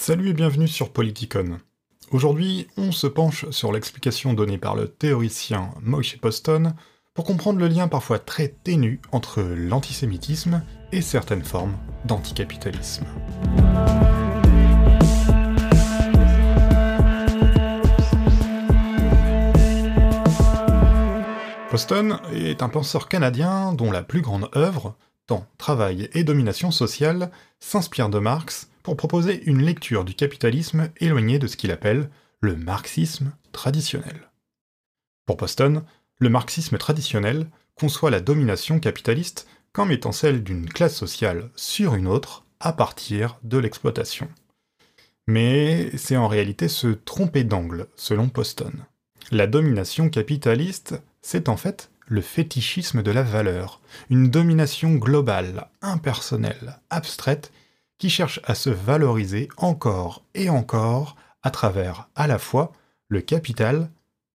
Salut et bienvenue sur Politicon. Aujourd'hui, on se penche sur l'explication donnée par le théoricien Moshe Poston pour comprendre le lien parfois très ténu entre l'antisémitisme et certaines formes d'anticapitalisme. Poston est un penseur canadien dont la plus grande œuvre, Temps, Travail et Domination sociale, s'inspire de Marx pour proposer une lecture du capitalisme éloignée de ce qu'il appelle le marxisme traditionnel. Pour Poston, le marxisme traditionnel conçoit la domination capitaliste comme étant celle d'une classe sociale sur une autre à partir de l'exploitation. Mais c'est en réalité se tromper d'angle, selon Poston. La domination capitaliste, c'est en fait le fétichisme de la valeur, une domination globale, impersonnelle, abstraite, qui cherche à se valoriser encore et encore à travers à la fois le capital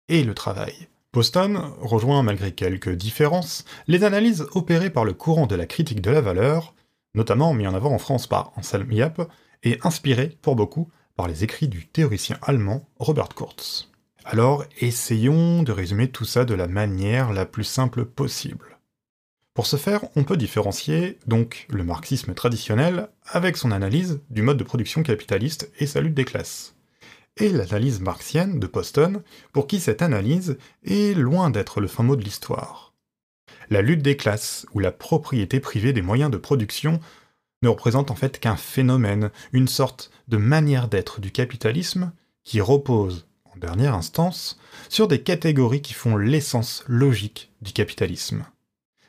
et le travail. Poston rejoint malgré quelques différences les analyses opérées par le courant de la critique de la valeur, notamment mis en avant en France par Anselm Yap, et inspiré pour beaucoup par les écrits du théoricien allemand Robert Kurz. Alors essayons de résumer tout ça de la manière la plus simple possible. Pour ce faire, on peut différencier donc le marxisme traditionnel avec son analyse du mode de production capitaliste et sa lutte des classes. Et l'analyse marxienne de Poston, pour qui cette analyse est loin d'être le fin mot de l'histoire. La lutte des classes, ou la propriété privée des moyens de production, ne représente en fait qu'un phénomène, une sorte de manière d'être du capitalisme qui repose, en dernière instance, sur des catégories qui font l'essence logique du capitalisme.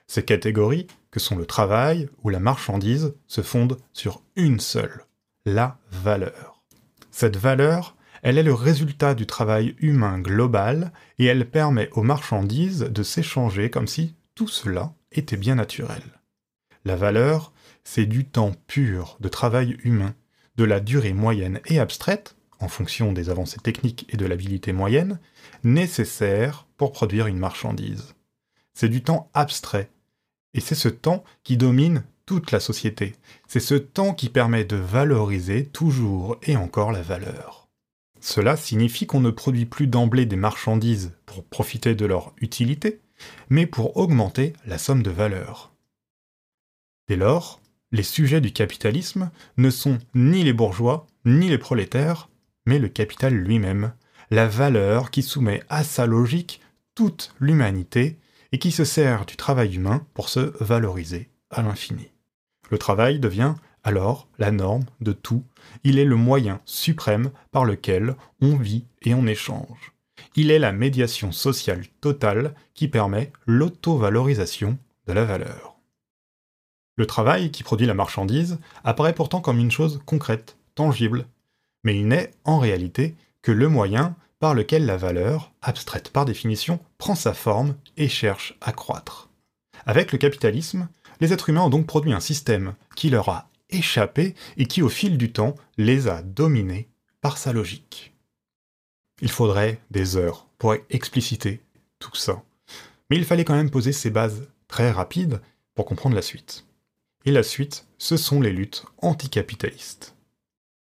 Ces catégories, que sont le travail ou la marchandise, se fondent sur une seule, la valeur. Cette valeur, elle est le résultat du travail humain global et elle permet aux marchandises de s'échanger comme si tout cela était bien naturel. La valeur, c'est du temps pur de travail humain, de la durée moyenne et abstraite, en fonction des avancées techniques et de l'habilité moyenne, nécessaire pour produire une marchandise. C'est du temps abstrait et c'est ce temps qui domine toute la société. C'est ce temps qui permet de valoriser toujours et encore la valeur. Cela signifie qu'on ne produit plus d'emblée des marchandises pour profiter de leur utilité, mais pour augmenter la somme de valeur. Dès lors, les sujets du capitalisme ne sont ni les bourgeois, ni les prolétaires, mais le capital lui-même, la valeur qui soumet à sa logique toute l'humanité et qui se sert du travail humain pour se valoriser à l'infini. Le travail devient alors la norme de tout, il est le moyen suprême par lequel on vit et on échange. Il est la médiation sociale totale qui permet l'auto-valorisation de la valeur. Le travail qui produit la marchandise apparaît pourtant comme une chose concrète, tangible, mais il n'est en réalité que le moyen par lequel la valeur, abstraite par définition, prend sa forme et cherche à croître. Avec le capitalisme, les êtres humains ont donc produit un système qui leur a échappé et qui au fil du temps les a dominés par sa logique. Il faudrait des heures pour expliciter tout ça, mais il fallait quand même poser ces bases très rapides pour comprendre la suite. Et la suite, ce sont les luttes anticapitalistes.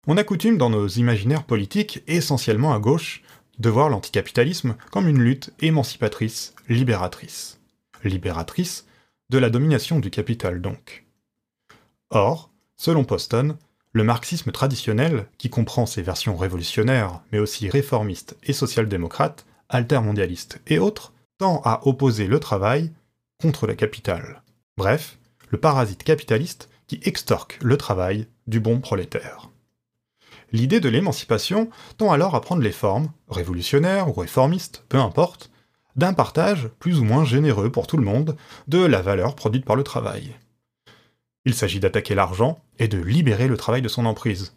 On a coutume dans nos imaginaires politiques, essentiellement à gauche, de voir l'anticapitalisme comme une lutte émancipatrice, libératrice. Libératrice de la domination du capital donc. Or, selon Poston, le marxisme traditionnel, qui comprend ses versions révolutionnaires, mais aussi réformistes et social-démocrates, altermondialistes et autres, tend à opposer le travail contre le capital. Bref, le parasite capitaliste qui extorque le travail du bon prolétaire l'idée de l'émancipation tend alors à prendre les formes, révolutionnaires ou réformistes, peu importe, d'un partage plus ou moins généreux pour tout le monde de la valeur produite par le travail. Il s'agit d'attaquer l'argent et de libérer le travail de son emprise,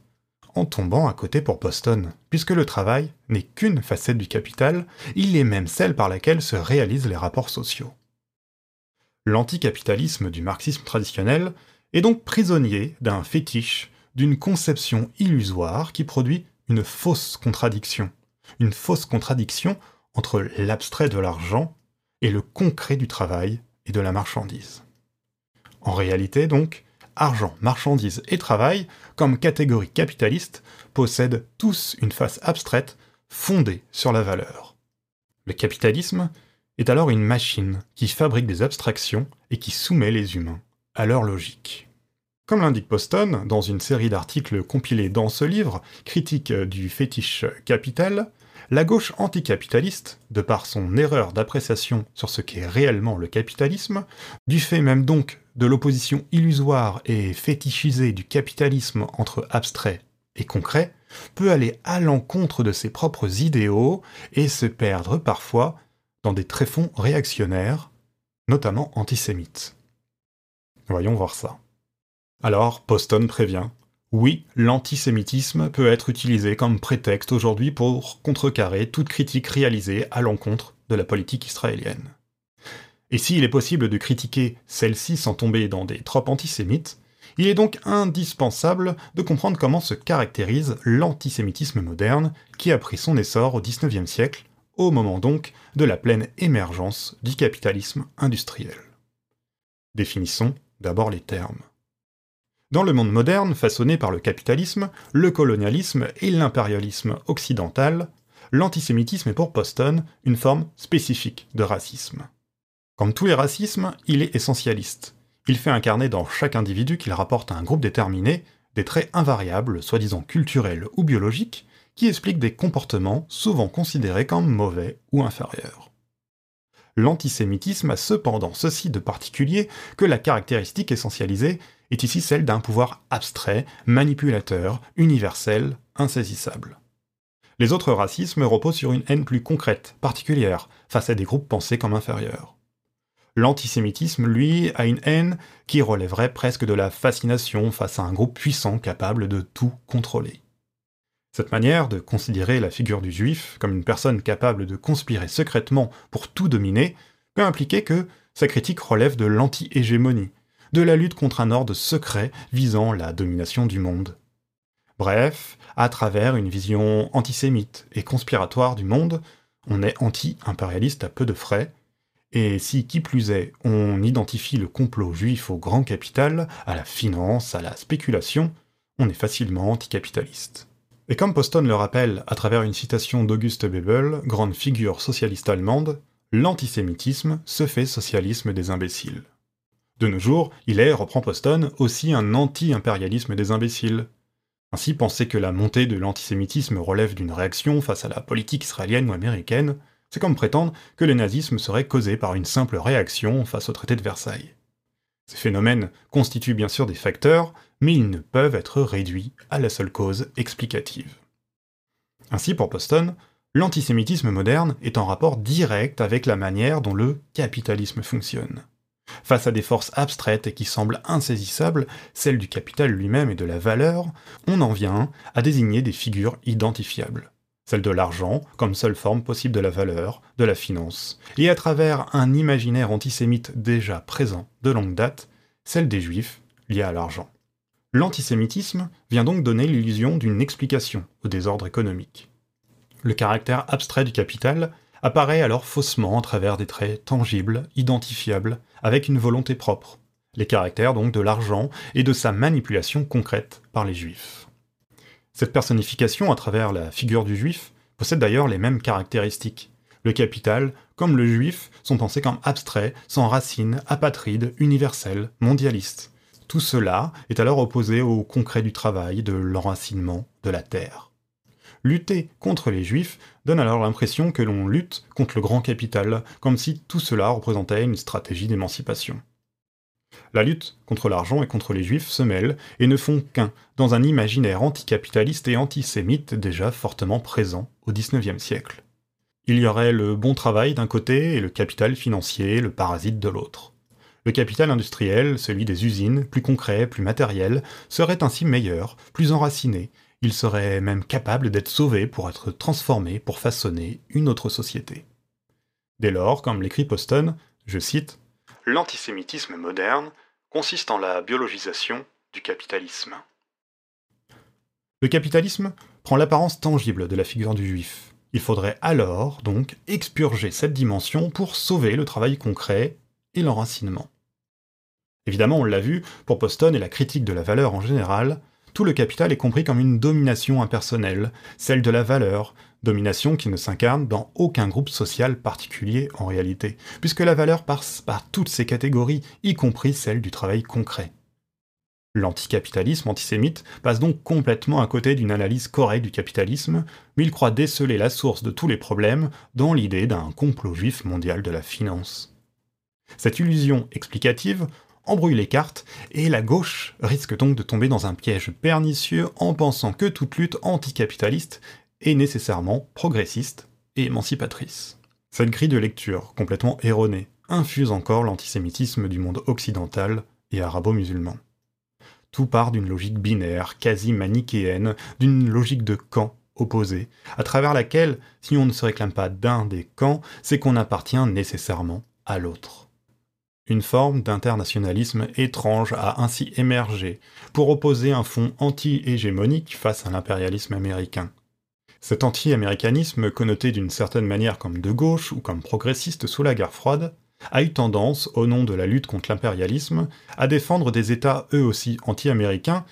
en tombant à côté pour Boston, puisque le travail n'est qu'une facette du capital, il est même celle par laquelle se réalisent les rapports sociaux. L'anticapitalisme du marxisme traditionnel est donc prisonnier d'un fétiche d'une conception illusoire qui produit une fausse contradiction. Une fausse contradiction entre l'abstrait de l'argent et le concret du travail et de la marchandise. En réalité, donc, argent, marchandises et travail, comme catégorie capitaliste, possèdent tous une face abstraite fondée sur la valeur. Le capitalisme est alors une machine qui fabrique des abstractions et qui soumet les humains à leur logique. Comme l'indique Poston dans une série d'articles compilés dans ce livre, critique du fétiche capital, la gauche anticapitaliste, de par son erreur d'appréciation sur ce qu'est réellement le capitalisme, du fait même donc de l'opposition illusoire et fétichisée du capitalisme entre abstrait et concret, peut aller à l'encontre de ses propres idéaux et se perdre parfois dans des tréfonds réactionnaires, notamment antisémites. Voyons voir ça. Alors, Poston prévient. Oui, l'antisémitisme peut être utilisé comme prétexte aujourd'hui pour contrecarrer toute critique réalisée à l'encontre de la politique israélienne. Et s'il est possible de critiquer celle-ci sans tomber dans des tropes antisémites, il est donc indispensable de comprendre comment se caractérise l'antisémitisme moderne qui a pris son essor au XIXe siècle, au moment donc de la pleine émergence du capitalisme industriel. Définissons d'abord les termes. Dans le monde moderne, façonné par le capitalisme, le colonialisme et l'impérialisme occidental, l'antisémitisme est pour Poston une forme spécifique de racisme. Comme tous les racismes, il est essentialiste. Il fait incarner dans chaque individu qu'il rapporte à un groupe déterminé des traits invariables, soi-disant culturels ou biologiques, qui expliquent des comportements souvent considérés comme mauvais ou inférieurs. L'antisémitisme a cependant ceci de particulier que la caractéristique essentialisée est ici celle d'un pouvoir abstrait, manipulateur, universel, insaisissable. Les autres racismes reposent sur une haine plus concrète, particulière, face à des groupes pensés comme inférieurs. L'antisémitisme, lui, a une haine qui relèverait presque de la fascination face à un groupe puissant capable de tout contrôler. Cette manière de considérer la figure du juif comme une personne capable de conspirer secrètement pour tout dominer peut impliquer que sa critique relève de l'anti-hégémonie, de la lutte contre un ordre secret visant la domination du monde. Bref, à travers une vision antisémite et conspiratoire du monde, on est anti-impérialiste à peu de frais, et si qui plus est, on identifie le complot juif au grand capital, à la finance, à la spéculation, on est facilement anticapitaliste. Et comme Poston le rappelle à travers une citation d'Auguste Bebel, grande figure socialiste allemande, l'antisémitisme se fait socialisme des imbéciles. De nos jours, il est, reprend Poston, aussi un anti-impérialisme des imbéciles. Ainsi, penser que la montée de l'antisémitisme relève d'une réaction face à la politique israélienne ou américaine, c'est comme prétendre que le nazisme serait causé par une simple réaction face au traité de Versailles. Ces phénomènes constituent bien sûr des facteurs, mais ils ne peuvent être réduits à la seule cause explicative. Ainsi, pour Poston, l'antisémitisme moderne est en rapport direct avec la manière dont le capitalisme fonctionne. Face à des forces abstraites et qui semblent insaisissables, celles du capital lui-même et de la valeur, on en vient à désigner des figures identifiables. Celle de l'argent comme seule forme possible de la valeur, de la finance, et à travers un imaginaire antisémite déjà présent de longue date, celle des juifs liés à l'argent. L'antisémitisme vient donc donner l'illusion d'une explication au désordre économique. Le caractère abstrait du capital apparaît alors faussement à travers des traits tangibles, identifiables, avec une volonté propre, les caractères donc de l'argent et de sa manipulation concrète par les juifs. Cette personnification à travers la figure du juif possède d'ailleurs les mêmes caractéristiques. Le capital, comme le juif, sont pensés comme abstraits, sans racines, apatrides, universels, mondialistes. Tout cela est alors opposé au concret du travail, de l'enracinement, de la terre. Lutter contre les juifs donne alors l'impression que l'on lutte contre le grand capital, comme si tout cela représentait une stratégie d'émancipation. La lutte contre l'argent et contre les juifs se mêlent et ne font qu'un dans un imaginaire anticapitaliste et antisémite déjà fortement présent au XIXe siècle. Il y aurait le bon travail d'un côté et le capital financier, le parasite de l'autre. Le capital industriel, celui des usines, plus concret, plus matériel, serait ainsi meilleur, plus enraciné, il serait même capable d'être sauvé pour être transformé pour façonner une autre société. Dès lors, comme l'écrit Poston, je cite, L'antisémitisme moderne consiste en la biologisation du capitalisme. Le capitalisme prend l'apparence tangible de la figure du juif. Il faudrait alors, donc, expurger cette dimension pour sauver le travail concret et l'enracinement. Évidemment, on l'a vu, pour Poston et la critique de la valeur en général, tout le capital est compris comme une domination impersonnelle, celle de la valeur, domination qui ne s'incarne dans aucun groupe social particulier en réalité, puisque la valeur passe par toutes ces catégories, y compris celle du travail concret. L'anticapitalisme antisémite passe donc complètement à côté d'une analyse correcte du capitalisme, mais il croit déceler la source de tous les problèmes dans l'idée d'un complot juif mondial de la finance. Cette illusion explicative embrouille les cartes, et la gauche risque donc de tomber dans un piège pernicieux en pensant que toute lutte anticapitaliste est nécessairement progressiste et émancipatrice. Cette grille de lecture, complètement erronée, infuse encore l'antisémitisme du monde occidental et arabo-musulman. Tout part d'une logique binaire, quasi manichéenne, d'une logique de camp opposés, à travers laquelle, si on ne se réclame pas d'un des camps, c'est qu'on appartient nécessairement à l'autre. Une forme d'internationalisme étrange a ainsi émergé pour opposer un fond anti-hégémonique face à l'impérialisme américain. Cet anti-américanisme, connoté d'une certaine manière comme de gauche ou comme progressiste sous la guerre froide, a eu tendance, au nom de la lutte contre l'impérialisme, à défendre des États eux aussi anti-américains,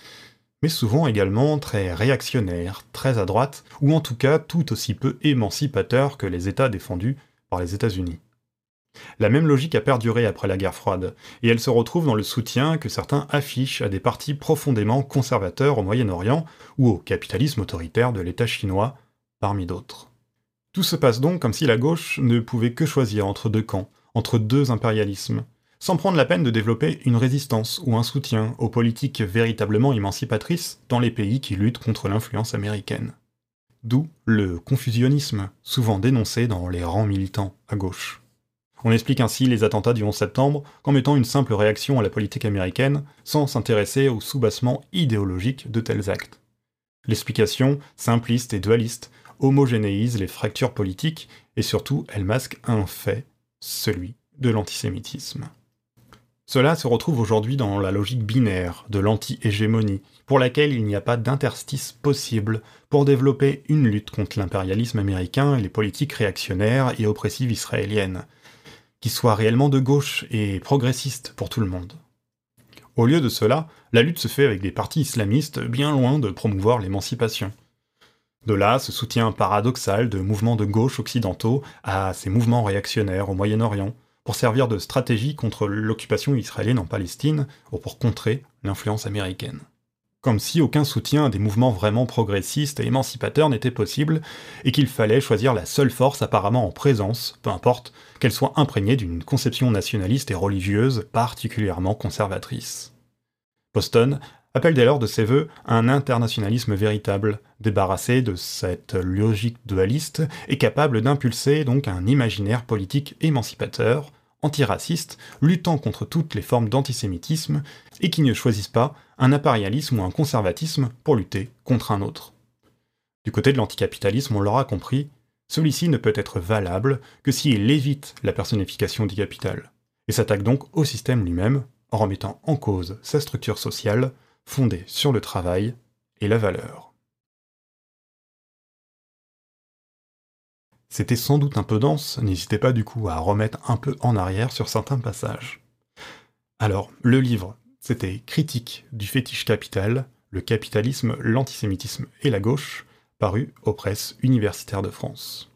mais souvent également très réactionnaires, très à droite, ou en tout cas tout aussi peu émancipateurs que les États défendus par les États-Unis. La même logique a perduré après la guerre froide, et elle se retrouve dans le soutien que certains affichent à des partis profondément conservateurs au Moyen-Orient ou au capitalisme autoritaire de l'État chinois, parmi d'autres. Tout se passe donc comme si la gauche ne pouvait que choisir entre deux camps, entre deux impérialismes, sans prendre la peine de développer une résistance ou un soutien aux politiques véritablement émancipatrices dans les pays qui luttent contre l'influence américaine. D'où le confusionnisme, souvent dénoncé dans les rangs militants à gauche. On explique ainsi les attentats du 11 septembre comme étant une simple réaction à la politique américaine, sans s'intéresser au soubassement idéologique de tels actes. L'explication, simpliste et dualiste, homogénéise les fractures politiques et surtout elle masque un fait, celui de l'antisémitisme. Cela se retrouve aujourd'hui dans la logique binaire de l'anti-hégémonie, pour laquelle il n'y a pas d'interstice possible pour développer une lutte contre l'impérialisme américain et les politiques réactionnaires et oppressives israéliennes, qui soit réellement de gauche et progressiste pour tout le monde. Au lieu de cela, la lutte se fait avec des partis islamistes bien loin de promouvoir l'émancipation. De là, ce soutien paradoxal de mouvements de gauche occidentaux à ces mouvements réactionnaires au Moyen-Orient, pour servir de stratégie contre l'occupation israélienne en Palestine ou pour contrer l'influence américaine comme si aucun soutien à des mouvements vraiment progressistes et émancipateurs n'était possible, et qu'il fallait choisir la seule force apparemment en présence, peu importe, qu'elle soit imprégnée d'une conception nationaliste et religieuse particulièrement conservatrice. Boston appelle dès lors de ses voeux un internationalisme véritable, débarrassé de cette logique dualiste et capable d'impulser donc un imaginaire politique émancipateur, antiraciste, luttant contre toutes les formes d'antisémitisme, et qui ne choisissent pas un impérialisme ou un conservatisme pour lutter contre un autre. Du côté de l'anticapitalisme, on l'aura compris, celui-ci ne peut être valable que s'il évite la personnification du capital, et s'attaque donc au système lui-même en remettant en cause sa structure sociale fondée sur le travail et la valeur. C'était sans doute un peu dense, n'hésitez pas du coup à remettre un peu en arrière sur certains passages. Alors, le livre, c'était Critique du fétiche capital, le capitalisme, l'antisémitisme et la gauche, paru aux presses universitaires de France.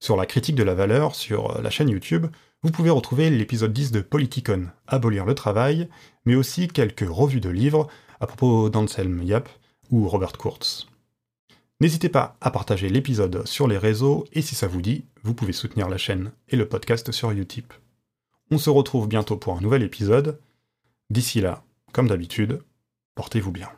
Sur la critique de la valeur, sur la chaîne YouTube, vous pouvez retrouver l'épisode 10 de Politicon, Abolir le travail, mais aussi quelques revues de livres à propos d'Anselm Yap ou Robert Kurtz. N'hésitez pas à partager l'épisode sur les réseaux et si ça vous dit, vous pouvez soutenir la chaîne et le podcast sur Utip. On se retrouve bientôt pour un nouvel épisode. D'ici là, comme d'habitude, portez-vous bien.